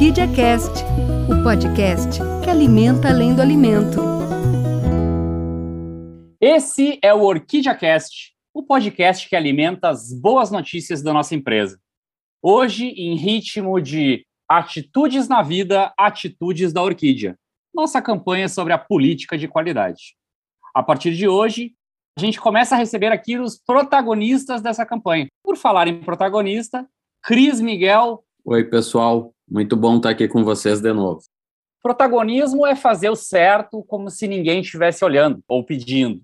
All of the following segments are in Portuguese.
Orquídea Cast, o podcast que alimenta além do alimento. Esse é o Orquídea Cast, o podcast que alimenta as boas notícias da nossa empresa. Hoje, em ritmo de Atitudes na Vida, Atitudes da Orquídea, nossa campanha sobre a política de qualidade. A partir de hoje, a gente começa a receber aqui os protagonistas dessa campanha. Por falar em protagonista, Cris Miguel. Oi, pessoal. Muito bom estar aqui com vocês de novo. Protagonismo é fazer o certo como se ninguém estivesse olhando ou pedindo.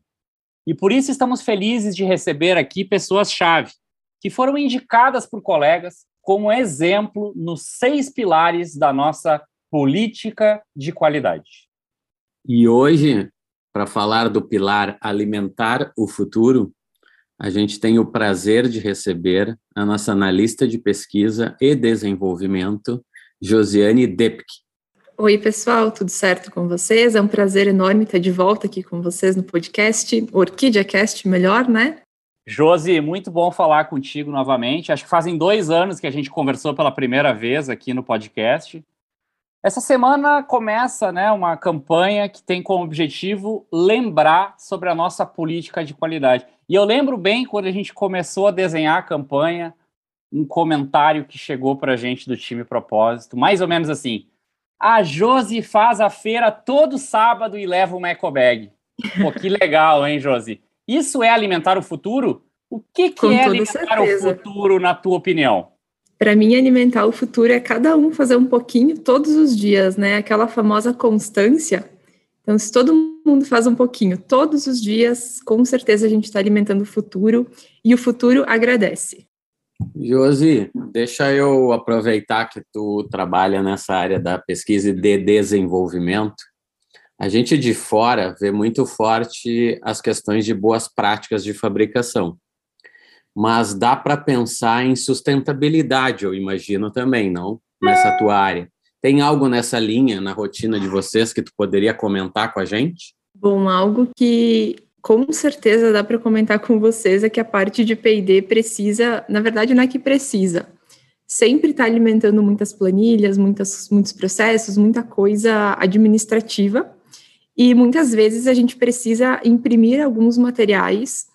E por isso estamos felizes de receber aqui pessoas-chave que foram indicadas por colegas como exemplo nos seis pilares da nossa política de qualidade. E hoje para falar do pilar Alimentar o Futuro, a gente tem o prazer de receber a nossa analista de pesquisa e desenvolvimento, Josiane Depke. Oi, pessoal, tudo certo com vocês? É um prazer enorme estar de volta aqui com vocês no podcast, Orquídea Cast, melhor, né? Josi, muito bom falar contigo novamente. Acho que fazem dois anos que a gente conversou pela primeira vez aqui no podcast. Essa semana começa né, uma campanha que tem como objetivo lembrar sobre a nossa política de qualidade. E eu lembro bem quando a gente começou a desenhar a campanha, um comentário que chegou para a gente do time Propósito, mais ou menos assim: a Josi faz a feira todo sábado e leva uma eco bag. Pô, que legal, hein, Josi? Isso é alimentar o futuro? O que, que é alimentar certeza. o futuro, na tua opinião? Para mim, alimentar o futuro é cada um fazer um pouquinho todos os dias, né? Aquela famosa constância. Então, se todo mundo faz um pouquinho todos os dias, com certeza a gente está alimentando o futuro e o futuro agradece. Josi, deixa eu aproveitar que tu trabalha nessa área da pesquisa e de desenvolvimento. A gente de fora vê muito forte as questões de boas práticas de fabricação mas dá para pensar em sustentabilidade, eu imagino também, não? Nessa tua área. Tem algo nessa linha na rotina de vocês que tu poderia comentar com a gente? Bom, algo que com certeza dá para comentar com vocês é que a parte de P&D precisa, na verdade não é que precisa, sempre está alimentando muitas planilhas, muitas, muitos processos, muita coisa administrativa, e muitas vezes a gente precisa imprimir alguns materiais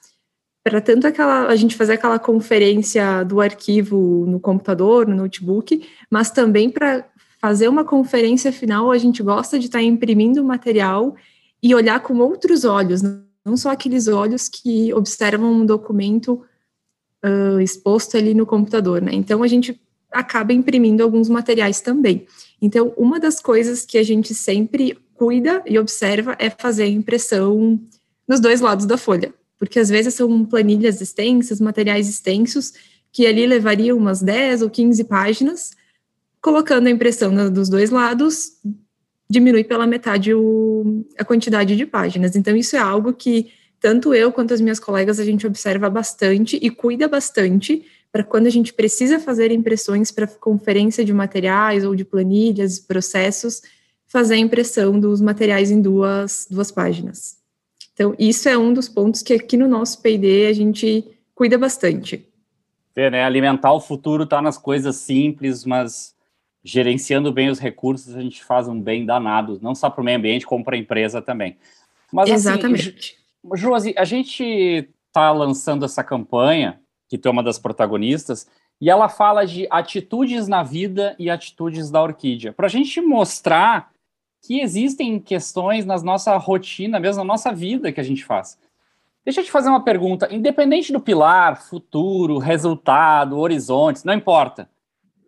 para tanto aquela a gente fazer aquela conferência do arquivo no computador, no notebook, mas também para fazer uma conferência final, a gente gosta de estar tá imprimindo o material e olhar com outros olhos, não só aqueles olhos que observam um documento uh, exposto ali no computador, né? Então a gente acaba imprimindo alguns materiais também. Então, uma das coisas que a gente sempre cuida e observa é fazer a impressão nos dois lados da folha porque às vezes são planilhas extensas, materiais extensos, que ali levariam umas 10 ou 15 páginas, colocando a impressão dos dois lados, diminui pela metade o, a quantidade de páginas. Então, isso é algo que tanto eu quanto as minhas colegas a gente observa bastante e cuida bastante para quando a gente precisa fazer impressões para conferência de materiais ou de planilhas, processos, fazer a impressão dos materiais em duas, duas páginas. Então, isso é um dos pontos que aqui no nosso PD a gente cuida bastante. É, né? Alimentar o futuro está nas coisas simples, mas gerenciando bem os recursos, a gente faz um bem danado, não só para o meio ambiente, como para a empresa também. Mas, assim, Exatamente. Assim, Josi, a gente está lançando essa campanha, que tu é uma das protagonistas, e ela fala de atitudes na vida e atitudes da orquídea. Para a gente mostrar que existem questões na nossa rotina, mesmo na nossa vida que a gente faz. Deixa eu te fazer uma pergunta. Independente do pilar, futuro, resultado, horizontes, não importa.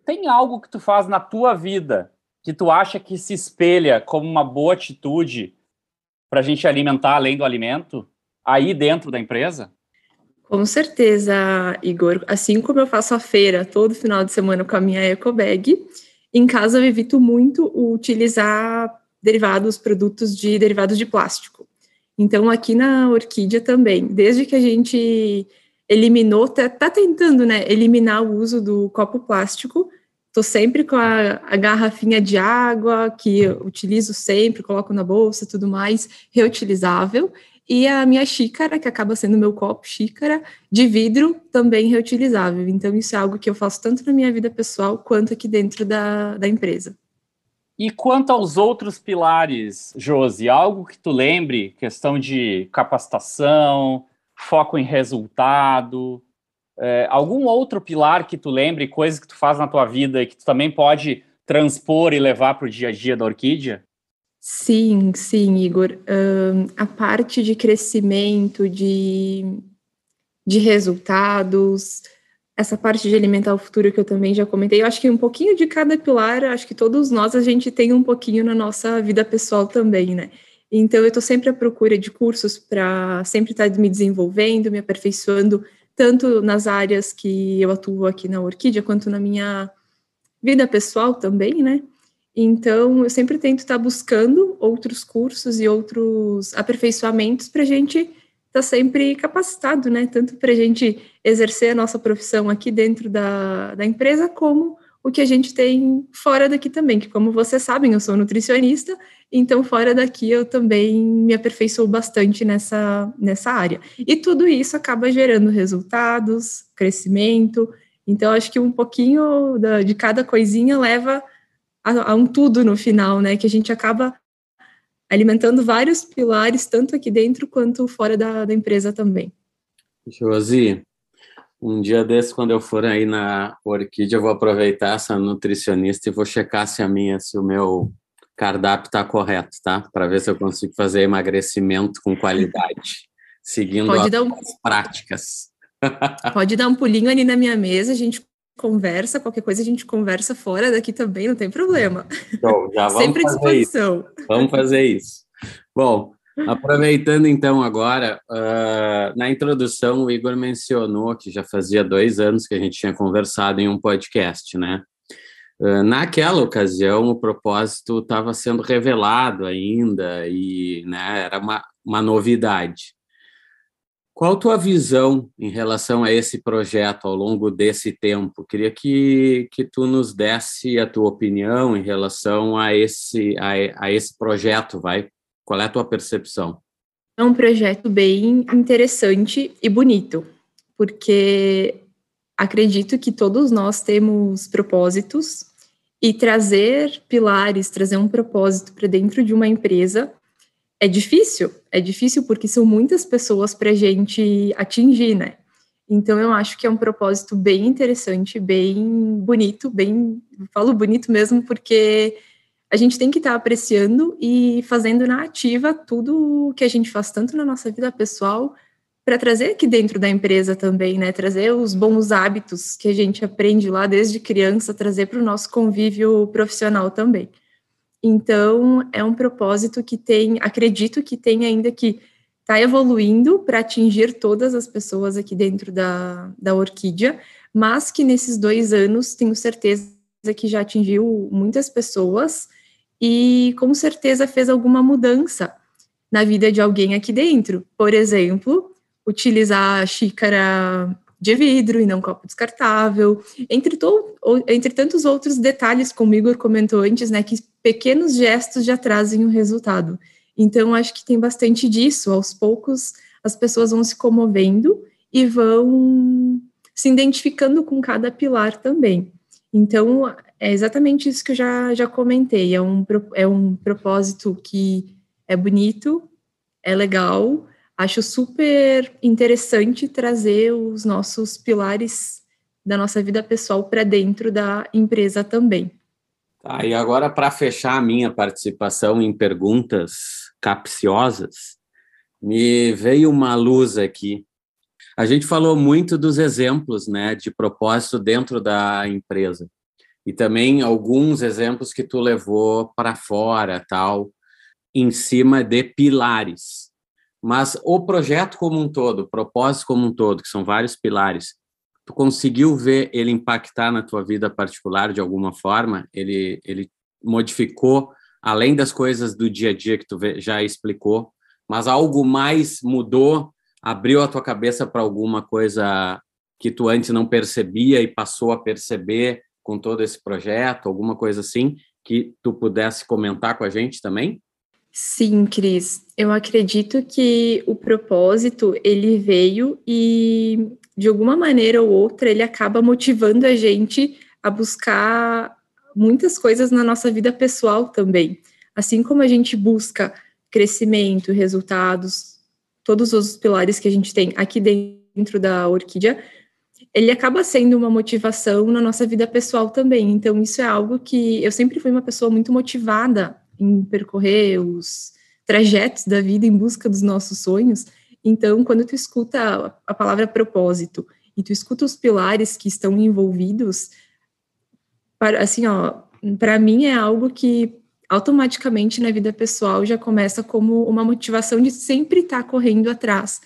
Tem algo que tu faz na tua vida que tu acha que se espelha como uma boa atitude para a gente alimentar além do alimento aí dentro da empresa? Com certeza, Igor. Assim como eu faço a feira todo final de semana com a minha ecobag, em casa eu evito muito utilizar derivados, produtos de derivados de plástico. Então, aqui na Orquídea também, desde que a gente eliminou, tá, tá tentando, né, eliminar o uso do copo plástico, tô sempre com a, a, garrafinha de água, que utilizo sempre, coloco na bolsa tudo mais, reutilizável, e a minha xícara, que acaba sendo meu copo xícara, de vidro, também reutilizável. Então, isso é algo que eu faço tanto na minha vida pessoal, quanto aqui dentro da, da empresa. E quanto aos outros pilares, Josi, algo que tu lembre, questão de capacitação, foco em resultado, é, algum outro pilar que tu lembre, coisas que tu faz na tua vida e que tu também pode transpor e levar para o dia a dia da Orquídea? Sim, sim, Igor. Um, a parte de crescimento, de, de resultados, essa parte de alimentar o futuro que eu também já comentei, eu acho que um pouquinho de cada pilar, acho que todos nós a gente tem um pouquinho na nossa vida pessoal também, né? Então eu estou sempre à procura de cursos para sempre estar tá me desenvolvendo, me aperfeiçoando, tanto nas áreas que eu atuo aqui na Orquídea, quanto na minha vida pessoal também, né? Então eu sempre tento estar tá buscando outros cursos e outros aperfeiçoamentos para a gente está sempre capacitado, né? Tanto para a gente exercer a nossa profissão aqui dentro da, da empresa, como o que a gente tem fora daqui também, que como vocês sabem, eu sou nutricionista, então fora daqui eu também me aperfeiçoo bastante nessa, nessa área. E tudo isso acaba gerando resultados, crescimento, então acho que um pouquinho da, de cada coisinha leva a, a um tudo no final, né, que a gente acaba alimentando vários pilares, tanto aqui dentro quanto fora da, da empresa também. Josi, um dia desse, quando eu for aí na Orquídea, eu vou aproveitar essa nutricionista e vou checar se a minha, se o meu cardápio está correto, tá? Para ver se eu consigo fazer emagrecimento com qualidade, seguindo as um... práticas. Pode dar um pulinho ali na minha mesa, a gente conversa, qualquer coisa a gente conversa fora daqui também, não tem problema. Então, já vamos Sempre fazer disposição. Isso. Vamos fazer isso. Bom, aproveitando então agora, uh, na introdução o Igor mencionou que já fazia dois anos que a gente tinha conversado em um podcast, né? Uh, naquela ocasião o propósito estava sendo revelado ainda e né, era uma, uma novidade. Qual a tua visão em relação a esse projeto ao longo desse tempo? Queria que, que tu nos desse a tua opinião em relação a esse, a, a esse projeto, vai? Qual é a tua percepção? É um projeto bem interessante e bonito, porque acredito que todos nós temos propósitos e trazer pilares, trazer um propósito para dentro de uma empresa é difícil, é difícil porque são muitas pessoas para a gente atingir, né? Então eu acho que é um propósito bem interessante, bem bonito, bem falo bonito mesmo porque a gente tem que estar tá apreciando e fazendo na ativa tudo que a gente faz tanto na nossa vida pessoal para trazer aqui dentro da empresa também, né? Trazer os bons hábitos que a gente aprende lá desde criança, trazer para o nosso convívio profissional também. Então, é um propósito que tem, acredito que tem ainda que está evoluindo para atingir todas as pessoas aqui dentro da, da Orquídea, mas que nesses dois anos tenho certeza que já atingiu muitas pessoas e com certeza fez alguma mudança na vida de alguém aqui dentro. Por exemplo, utilizar xícara de vidro e não copo descartável, entre, to, entre tantos outros detalhes, como Igor comentou antes, né, que pequenos gestos já trazem o um resultado. Então, acho que tem bastante disso. Aos poucos, as pessoas vão se comovendo e vão se identificando com cada pilar também. Então, é exatamente isso que eu já, já comentei. É um, é um propósito que é bonito, é legal, acho super interessante trazer os nossos pilares da nossa vida pessoal para dentro da empresa também. Tá, e agora, para fechar a minha participação em perguntas capciosas, me veio uma luz aqui. A gente falou muito dos exemplos né, de propósito dentro da empresa. E também alguns exemplos que tu levou para fora, tal, em cima de pilares. Mas o projeto como um todo, o propósito como um todo, que são vários pilares, tu conseguiu ver ele impactar na tua vida particular de alguma forma? Ele, ele modificou, além das coisas do dia a dia que tu já explicou, mas algo mais mudou, abriu a tua cabeça para alguma coisa que tu antes não percebia e passou a perceber com todo esse projeto, alguma coisa assim, que tu pudesse comentar com a gente também? Sim, Cris. Eu acredito que o propósito ele veio e de alguma maneira ou outra ele acaba motivando a gente a buscar muitas coisas na nossa vida pessoal também. Assim como a gente busca crescimento, resultados, todos os pilares que a gente tem aqui dentro da orquídea, ele acaba sendo uma motivação na nossa vida pessoal também. Então, isso é algo que eu sempre fui uma pessoa muito motivada em percorrer os trajetos da vida em busca dos nossos sonhos. Então, quando tu escuta a palavra propósito e tu escuta os pilares que estão envolvidos, para, assim, ó, para mim é algo que automaticamente na vida pessoal já começa como uma motivação de sempre estar tá correndo atrás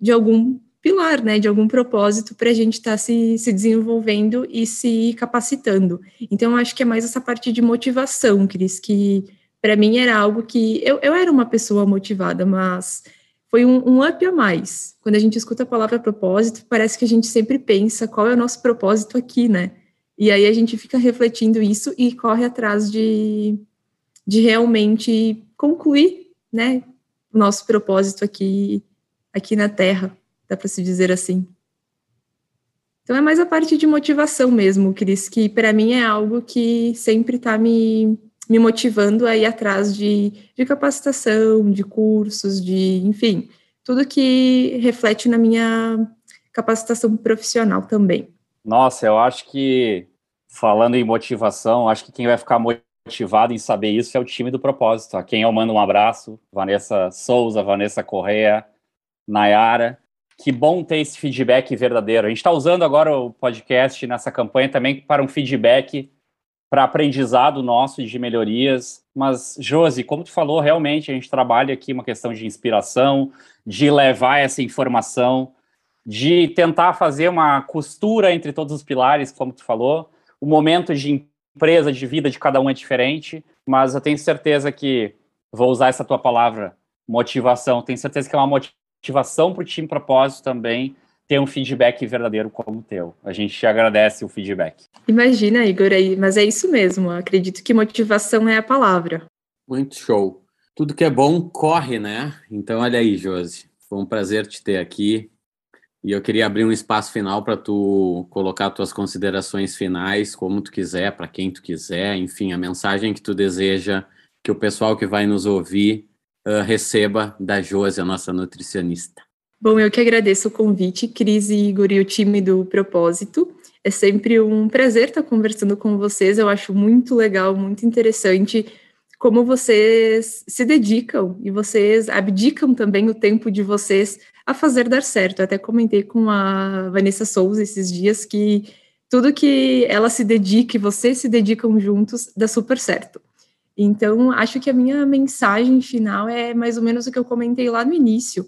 de algum pilar, né, de algum propósito para a gente estar tá se, se desenvolvendo e se capacitando. Então, acho que é mais essa parte de motivação, Cris, que para mim era algo que eu, eu era uma pessoa motivada, mas foi um, um up a mais. Quando a gente escuta a palavra propósito, parece que a gente sempre pensa qual é o nosso propósito aqui, né? E aí a gente fica refletindo isso e corre atrás de, de realmente concluir, né, o nosso propósito aqui, aqui na Terra, dá para se dizer assim. Então é mais a parte de motivação mesmo, Cris, que para mim é algo que sempre está me, me motivando a ir atrás de, de capacitação, de cursos, de, enfim, tudo que reflete na minha capacitação profissional também. Nossa, eu acho que falando em motivação, acho que quem vai ficar motivado em saber isso é o time do propósito. A quem eu mando um abraço, Vanessa Souza, Vanessa Correa, Nayara. Que bom ter esse feedback verdadeiro. A gente está usando agora o podcast nessa campanha também para um feedback para aprendizado nosso de melhorias. Mas, Josi, como tu falou, realmente a gente trabalha aqui uma questão de inspiração, de levar essa informação, de tentar fazer uma costura entre todos os pilares, como tu falou o momento de empresa, de vida de cada um é diferente, mas eu tenho certeza que, vou usar essa tua palavra, motivação, tenho certeza que é uma motivação para o time propósito também ter um feedback verdadeiro como o teu. A gente te agradece o feedback. Imagina, Igor, aí, mas é isso mesmo. acredito que motivação é a palavra. Muito show. Tudo que é bom corre, né? Então, olha aí, Josi. Foi um prazer te ter aqui. E eu queria abrir um espaço final para tu colocar tuas considerações finais, como tu quiser, para quem tu quiser, enfim, a mensagem que tu deseja que o pessoal que vai nos ouvir uh, receba da Josi, a nossa nutricionista. Bom, eu que agradeço o convite, Cris e Igor e o time do Propósito. É sempre um prazer estar conversando com vocês. Eu acho muito legal, muito interessante como vocês se dedicam e vocês abdicam também o tempo de vocês a fazer dar certo. Eu até comentei com a Vanessa Souza esses dias que tudo que ela se dedica e vocês se dedicam juntos dá super certo. Então, acho que a minha mensagem final é mais ou menos o que eu comentei lá no início,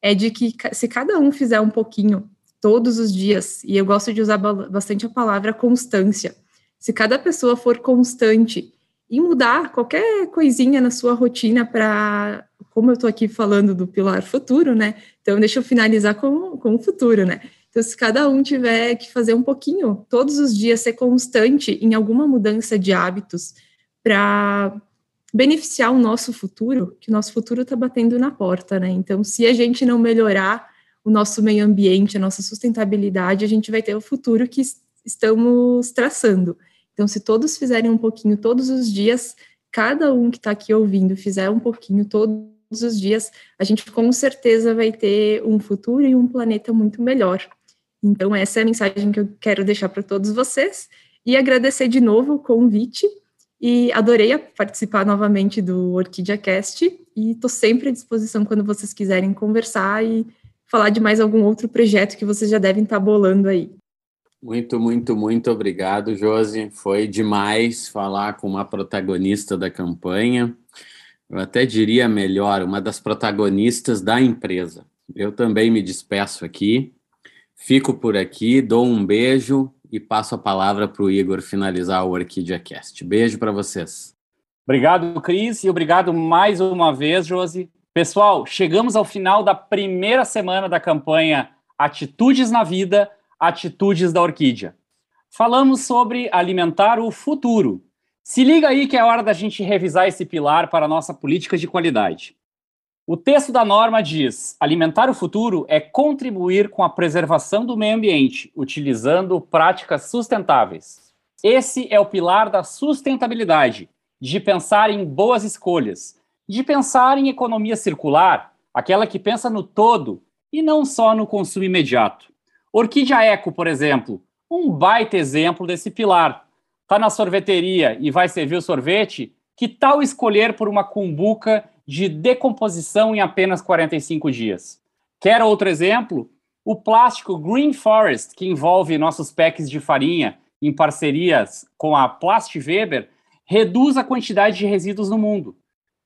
é de que se cada um fizer um pouquinho todos os dias, e eu gosto de usar bastante a palavra constância, se cada pessoa for constante e mudar qualquer coisinha na sua rotina para, como eu estou aqui falando do pilar futuro, né? Então, deixa eu finalizar com, com o futuro, né? Então, se cada um tiver que fazer um pouquinho, todos os dias, ser constante em alguma mudança de hábitos para beneficiar o nosso futuro, que o nosso futuro está batendo na porta, né? Então, se a gente não melhorar o nosso meio ambiente, a nossa sustentabilidade, a gente vai ter o futuro que estamos traçando. Então, se todos fizerem um pouquinho todos os dias, cada um que está aqui ouvindo fizer um pouquinho todos os dias, a gente com certeza vai ter um futuro e um planeta muito melhor. Então, essa é a mensagem que eu quero deixar para todos vocês e agradecer de novo o convite. E adorei participar novamente do Orquídea Cast e estou sempre à disposição quando vocês quiserem conversar e falar de mais algum outro projeto que vocês já devem estar tá bolando aí. Muito, muito, muito obrigado, Josi. Foi demais falar com uma protagonista da campanha. Eu até diria melhor, uma das protagonistas da empresa. Eu também me despeço aqui. Fico por aqui, dou um beijo e passo a palavra para o Igor finalizar o Orquídea Cast. Beijo para vocês. Obrigado, Cris, e obrigado mais uma vez, Josi. Pessoal, chegamos ao final da primeira semana da campanha Atitudes na Vida Atitudes da Orquídea. Falamos sobre alimentar o futuro. Se liga aí que é hora da gente revisar esse pilar para a nossa política de qualidade. O texto da norma diz: alimentar o futuro é contribuir com a preservação do meio ambiente, utilizando práticas sustentáveis. Esse é o pilar da sustentabilidade, de pensar em boas escolhas, de pensar em economia circular, aquela que pensa no todo e não só no consumo imediato. Orquídea Eco, por exemplo, um baita exemplo desse pilar. Está na sorveteria e vai servir o sorvete? Que tal escolher por uma cumbuca de decomposição em apenas 45 dias? Quer outro exemplo? O plástico Green Forest, que envolve nossos packs de farinha em parcerias com a Plast Weber, reduz a quantidade de resíduos no mundo,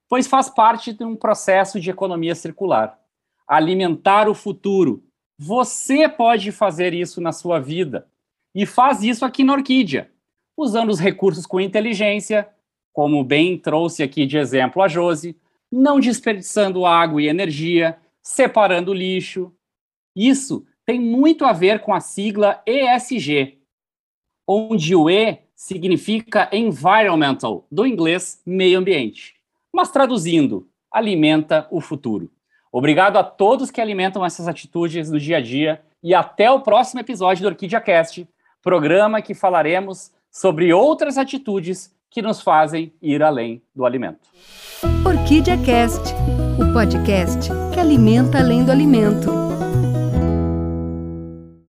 pois faz parte de um processo de economia circular. Alimentar o futuro. Você pode fazer isso na sua vida. E faz isso aqui na Orquídea, usando os recursos com inteligência, como bem trouxe aqui de exemplo a Josi, não desperdiçando água e energia, separando lixo. Isso tem muito a ver com a sigla ESG, onde o E significa environmental, do inglês meio ambiente. Mas traduzindo, alimenta o futuro. Obrigado a todos que alimentam essas atitudes no dia a dia e até o próximo episódio do Orquídea Cast, programa que falaremos sobre outras atitudes que nos fazem ir além do alimento. Orquídea Cast, o podcast que alimenta além do alimento.